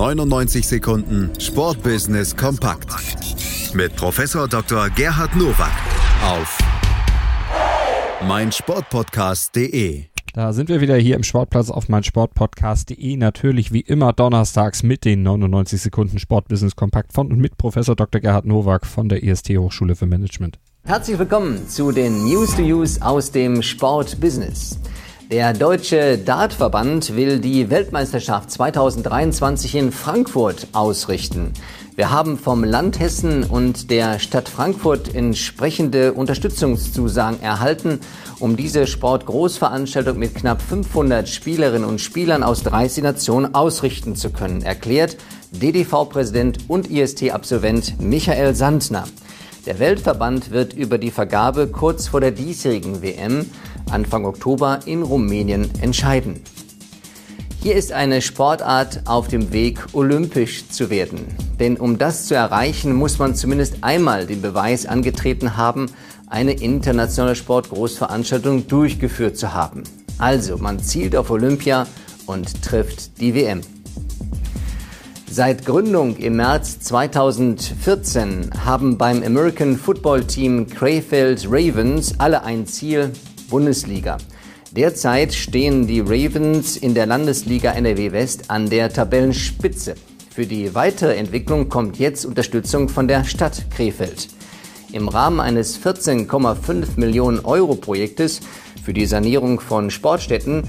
99 Sekunden Sportbusiness kompakt mit Professor Dr. Gerhard Nowak auf meinsportpodcast.de. Da sind wir wieder hier im Sportplatz auf meinsportpodcast.de. Natürlich wie immer donnerstags mit den 99 Sekunden Sportbusiness kompakt von und mit Professor Dr. Gerhard Nowak von der IST Hochschule für Management. Herzlich willkommen zu den News to Use aus dem Sportbusiness. Der Deutsche Dartverband will die Weltmeisterschaft 2023 in Frankfurt ausrichten. Wir haben vom Land Hessen und der Stadt Frankfurt entsprechende Unterstützungszusagen erhalten, um diese Sportgroßveranstaltung mit knapp 500 Spielerinnen und Spielern aus 30 Nationen ausrichten zu können, erklärt DDV-Präsident und IST-Absolvent Michael Sandner. Der Weltverband wird über die Vergabe kurz vor der diesjährigen WM Anfang Oktober in Rumänien entscheiden. Hier ist eine Sportart auf dem Weg, olympisch zu werden. Denn um das zu erreichen, muss man zumindest einmal den Beweis angetreten haben, eine internationale Sportgroßveranstaltung durchgeführt zu haben. Also, man zielt auf Olympia und trifft die WM. Seit Gründung im März 2014 haben beim American Football Team Crayfeld Ravens alle ein Ziel, Bundesliga. Derzeit stehen die Ravens in der Landesliga NRW West an der Tabellenspitze. Für die weitere Entwicklung kommt jetzt Unterstützung von der Stadt Krefeld. Im Rahmen eines 14,5 Millionen Euro Projektes für die Sanierung von Sportstätten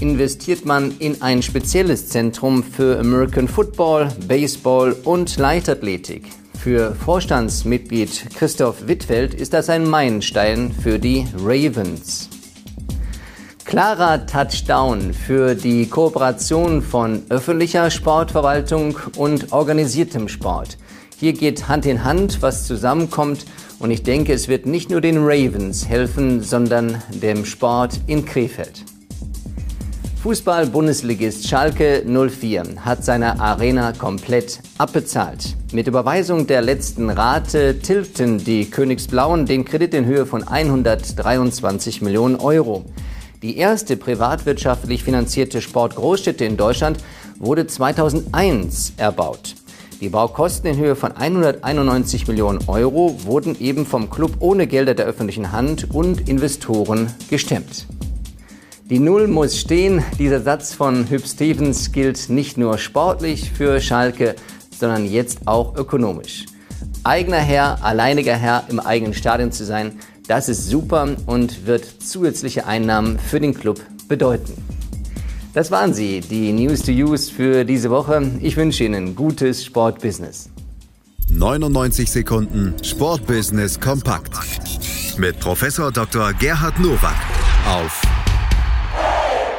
investiert man in ein spezielles Zentrum für American Football, Baseball und Leichtathletik. Für Vorstandsmitglied Christoph Wittfeld ist das ein Meilenstein für die Ravens. Klarer Touchdown für die Kooperation von öffentlicher Sportverwaltung und organisiertem Sport. Hier geht Hand in Hand, was zusammenkommt und ich denke, es wird nicht nur den Ravens helfen, sondern dem Sport in Krefeld. Fußball-Bundesligist Schalke 04 hat seine Arena komplett abbezahlt. Mit Überweisung der letzten Rate tilgten die Königsblauen den Kredit in Höhe von 123 Millionen Euro. Die erste privatwirtschaftlich finanzierte Sportgroßstätte in Deutschland wurde 2001 erbaut. Die Baukosten in Höhe von 191 Millionen Euro wurden eben vom Club ohne Gelder der öffentlichen Hand und Investoren gestemmt. Die Null muss stehen. Dieser Satz von Hüb Stevens gilt nicht nur sportlich für Schalke, sondern jetzt auch ökonomisch. Eigener Herr, alleiniger Herr im eigenen Stadion zu sein, das ist super und wird zusätzliche Einnahmen für den Club bedeuten. Das waren sie, die News to Use für diese Woche. Ich wünsche Ihnen gutes Sportbusiness. 99 Sekunden Sportbusiness kompakt mit Professor Dr. Gerhard Nowak auf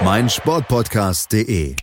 meinsportpodcast.de